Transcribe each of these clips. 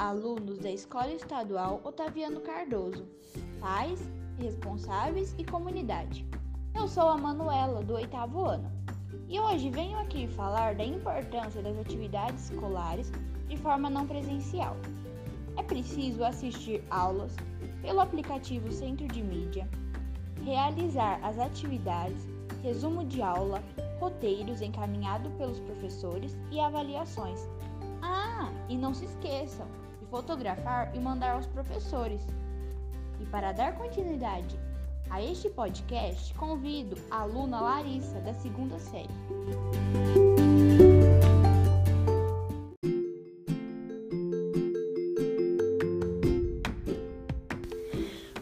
alunos da Escola Estadual Otaviano Cardoso, pais, responsáveis e comunidade. Eu sou a Manuela, do oitavo ano, e hoje venho aqui falar da importância das atividades escolares de forma não presencial. É preciso assistir aulas pelo aplicativo Centro de Mídia, realizar as atividades, resumo de aula, roteiros encaminhados pelos professores e avaliações. Ah, e não se esqueçam fotografar e mandar aos professores. E para dar continuidade a este podcast, convido a aluna Larissa, da segunda série.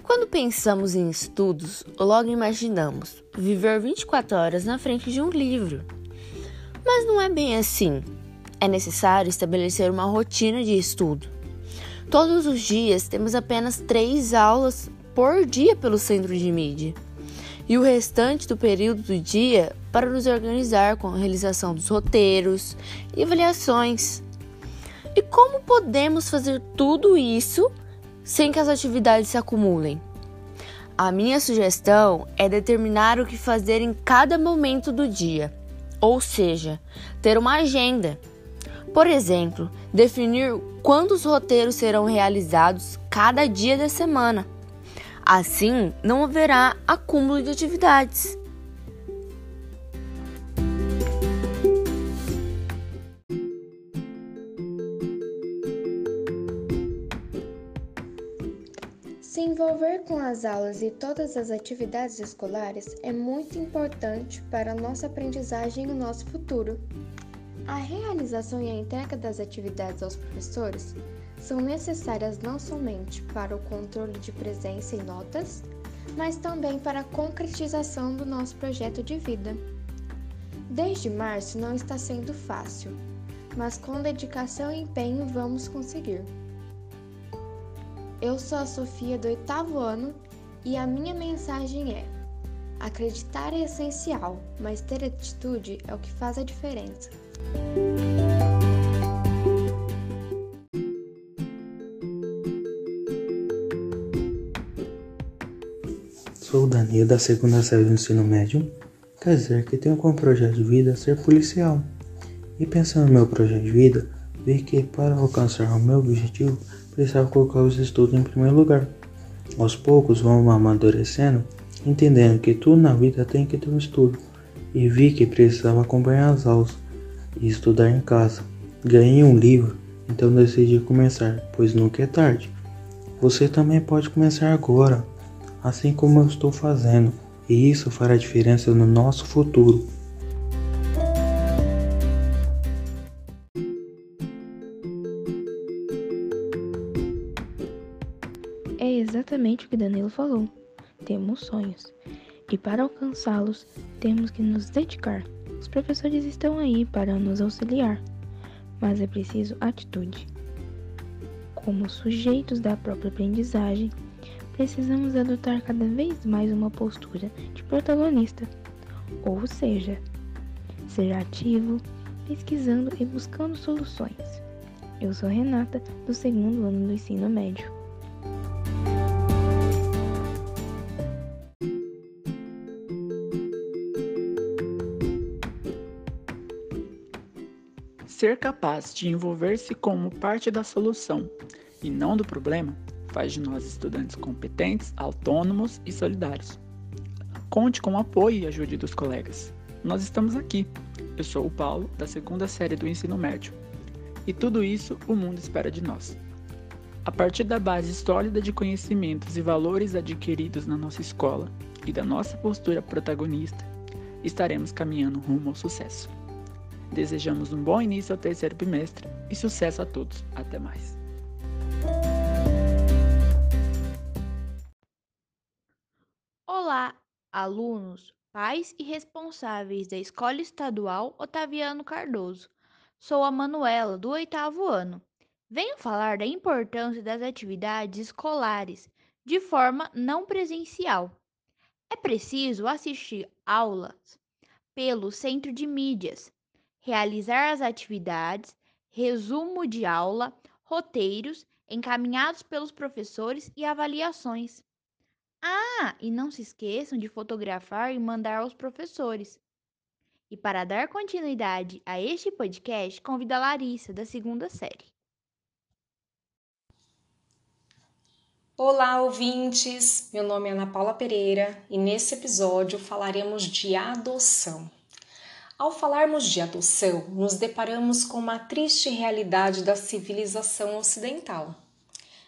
Quando pensamos em estudos, logo imaginamos viver 24 horas na frente de um livro. Mas não é bem assim. É necessário estabelecer uma rotina de estudo. Todos os dias temos apenas três aulas por dia pelo centro de mídia e o restante do período do dia para nos organizar com a realização dos roteiros e avaliações. E como podemos fazer tudo isso sem que as atividades se acumulem. A minha sugestão é determinar o que fazer em cada momento do dia, ou seja, ter uma agenda. Por exemplo, definir quantos roteiros serão realizados cada dia da semana. Assim, não haverá acúmulo de atividades. Se envolver com as aulas e todas as atividades escolares é muito importante para a nossa aprendizagem e o nosso futuro. A realização e a entrega das atividades aos professores são necessárias não somente para o controle de presença e notas, mas também para a concretização do nosso projeto de vida. Desde março não está sendo fácil, mas com dedicação e empenho vamos conseguir. Eu sou a Sofia do oitavo ano e a minha mensagem é: acreditar é essencial, mas ter atitude é o que faz a diferença. Sou Danilo da segunda série do ensino médio. Quer dizer que tenho como projeto de vida ser policial. E pensando no meu projeto de vida, vi que para alcançar o meu objetivo precisava colocar os estudos em primeiro lugar. Aos poucos vamos amadurecendo, entendendo que tudo na vida tem que ter um estudo. E vi que precisava acompanhar as aulas e estudar em casa. Ganhei um livro, então decidi começar, pois nunca é tarde. Você também pode começar agora, assim como eu estou fazendo, e isso fará diferença no nosso futuro. É exatamente o que Danilo falou. Temos sonhos. E para alcançá-los, temos que nos dedicar. Os professores estão aí para nos auxiliar, mas é preciso atitude. Como sujeitos da própria aprendizagem, precisamos adotar cada vez mais uma postura de protagonista, ou seja, ser ativo, pesquisando e buscando soluções. Eu sou Renata, do segundo ano do ensino médio. Ser capaz de envolver-se como parte da solução e não do problema faz de nós estudantes competentes, autônomos e solidários. Conte com o apoio e ajude dos colegas. Nós estamos aqui. Eu sou o Paulo, da segunda série do ensino médio. E tudo isso o mundo espera de nós. A partir da base sólida de conhecimentos e valores adquiridos na nossa escola e da nossa postura protagonista, estaremos caminhando rumo ao sucesso. Desejamos um bom início ao terceiro bimestre e sucesso a todos. Até mais. Olá, alunos, pais e responsáveis da Escola Estadual Otaviano Cardoso. Sou a Manuela, do oitavo ano. Venho falar da importância das atividades escolares de forma não presencial. É preciso assistir aulas pelo Centro de Mídias, realizar as atividades, resumo de aula, roteiros encaminhados pelos professores e avaliações. Ah, e não se esqueçam de fotografar e mandar aos professores. E para dar continuidade a este podcast, convido a Larissa, da segunda série. Olá, ouvintes! Meu nome é Ana Paula Pereira e nesse episódio falaremos de adoção. Ao falarmos de adoção, nos deparamos com uma triste realidade da civilização ocidental.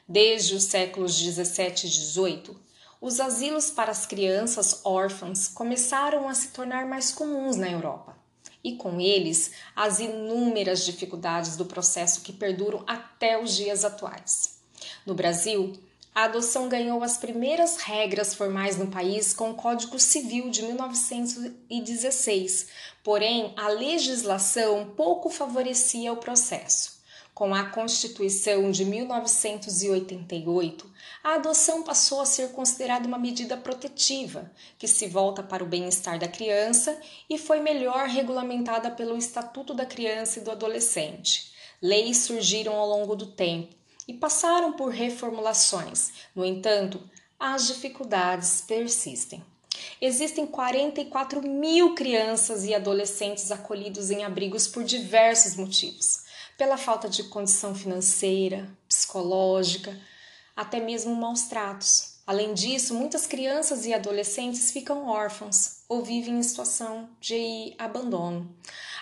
Desde os séculos 17 e 18, os asilos para as crianças órfãs começaram a se tornar mais comuns na Europa, e com eles as inúmeras dificuldades do processo que perduram até os dias atuais. No Brasil, a adoção ganhou as primeiras regras formais no país com o Código Civil de 1916, porém a legislação pouco favorecia o processo. Com a Constituição de 1988, a adoção passou a ser considerada uma medida protetiva, que se volta para o bem-estar da criança e foi melhor regulamentada pelo Estatuto da Criança e do Adolescente. Leis surgiram ao longo do tempo e passaram por reformulações. No entanto, as dificuldades persistem. Existem 44 mil crianças e adolescentes acolhidos em abrigos por diversos motivos. Pela falta de condição financeira, psicológica, até mesmo maus tratos. Além disso, muitas crianças e adolescentes ficam órfãos ou vivem em situação de abandono.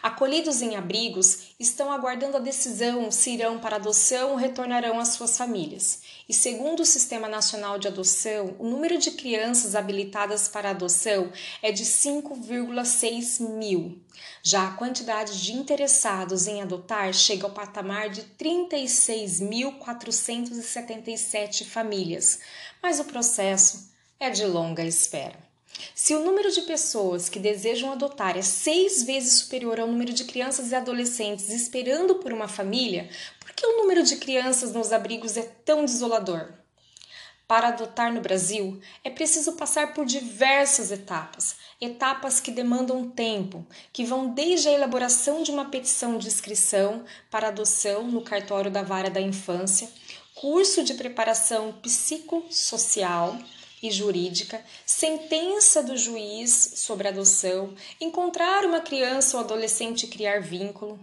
Acolhidos em abrigos, estão aguardando a decisão se irão para adoção ou retornarão às suas famílias. E segundo o Sistema Nacional de Adoção, o número de crianças habilitadas para adoção é de 5,6 mil. Já a quantidade de interessados em adotar chega ao patamar de 36.477 famílias, mas o processo é de longa espera. Se o número de pessoas que desejam adotar é seis vezes superior ao número de crianças e adolescentes esperando por uma família, por que o número de crianças nos abrigos é tão desolador? Para adotar no Brasil, é preciso passar por diversas etapas, etapas que demandam tempo, que vão desde a elaboração de uma petição de inscrição para adoção no cartório da vara da infância, curso de preparação psicossocial, e jurídica, sentença do juiz sobre adoção, encontrar uma criança ou adolescente e criar vínculo.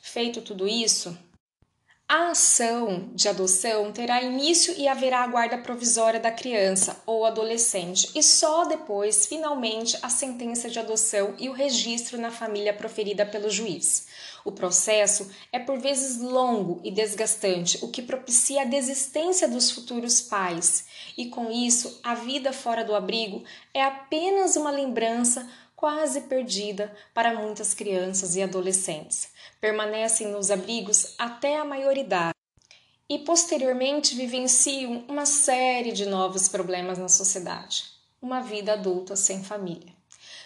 Feito tudo isso, a ação de adoção terá início e haverá a guarda provisória da criança ou adolescente e só depois, finalmente, a sentença de adoção e o registro na família proferida pelo juiz. O processo é por vezes longo e desgastante, o que propicia a desistência dos futuros pais, e com isso, a vida fora do abrigo é apenas uma lembrança quase perdida para muitas crianças e adolescentes. Permanecem nos abrigos até a maioridade e posteriormente vivenciam uma série de novos problemas na sociedade. Uma vida adulta sem família.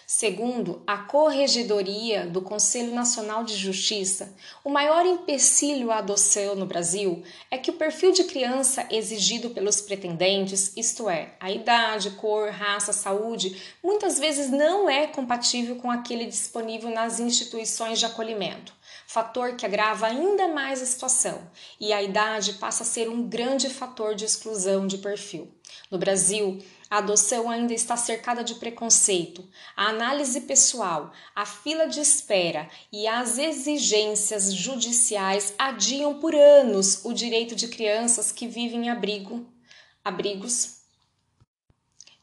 Segundo a Corregedoria do Conselho Nacional de Justiça, o maior empecilho à adoção no Brasil é que o perfil de criança exigido pelos pretendentes, isto é, a idade, cor, raça, saúde, muitas vezes não é compatível com aquele disponível nas instituições de acolhimento fator que agrava ainda mais a situação, e a idade passa a ser um grande fator de exclusão de perfil. No Brasil, a adoção ainda está cercada de preconceito, a análise pessoal, a fila de espera e as exigências judiciais adiam por anos o direito de crianças que vivem em abrigo, abrigos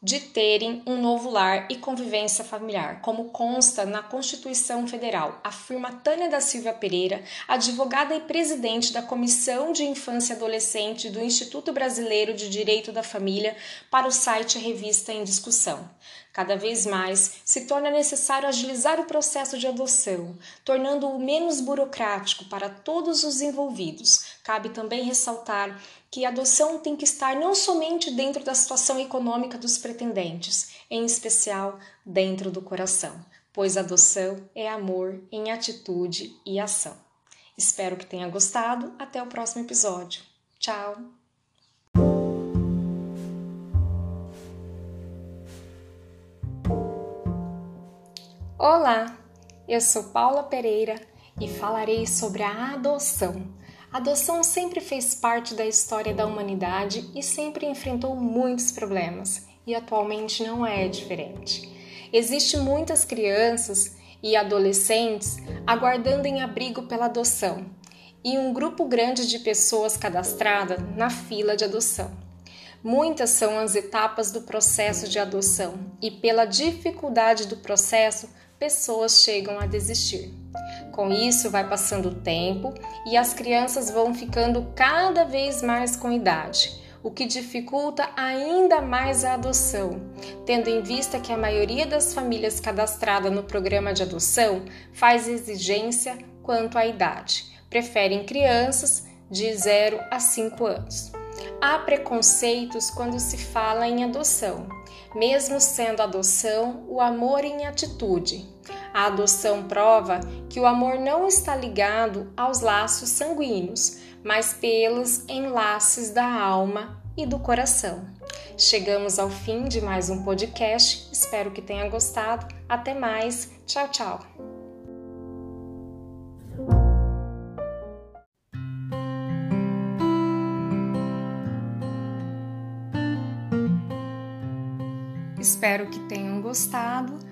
de terem um novo lar e convivência familiar, como consta na Constituição Federal, afirma Tânia da Silva Pereira, advogada e presidente da Comissão de Infância e Adolescente do Instituto Brasileiro de Direito da Família, para o site Revista em Discussão. Cada vez mais se torna necessário agilizar o processo de adoção, tornando-o menos burocrático para todos os envolvidos. Cabe também ressaltar que a adoção tem que estar não somente dentro da situação econômica dos pretendentes, em especial dentro do coração, pois adoção é amor em atitude e ação. Espero que tenha gostado. Até o próximo episódio. Tchau! Olá, eu sou Paula Pereira e falarei sobre a adoção A adoção sempre fez parte da história da humanidade e sempre enfrentou muitos problemas, e atualmente não é diferente. Existem muitas crianças e adolescentes aguardando em abrigo pela adoção e um grupo grande de pessoas cadastradas na fila de adoção. Muitas são as etapas do processo de adoção e, pela dificuldade do processo, pessoas chegam a desistir. Com isso, vai passando o tempo e as crianças vão ficando cada vez mais com idade o que dificulta ainda mais a adoção, tendo em vista que a maioria das famílias cadastradas no programa de adoção faz exigência quanto à idade, preferem crianças de 0 a 5 anos. Há preconceitos quando se fala em adoção, mesmo sendo adoção o amor em atitude. A adoção prova que o amor não está ligado aos laços sanguíneos, mas pelos enlaces da alma e do coração. Chegamos ao fim de mais um podcast. Espero que tenha gostado. Até mais. Tchau, tchau. Espero que tenham gostado.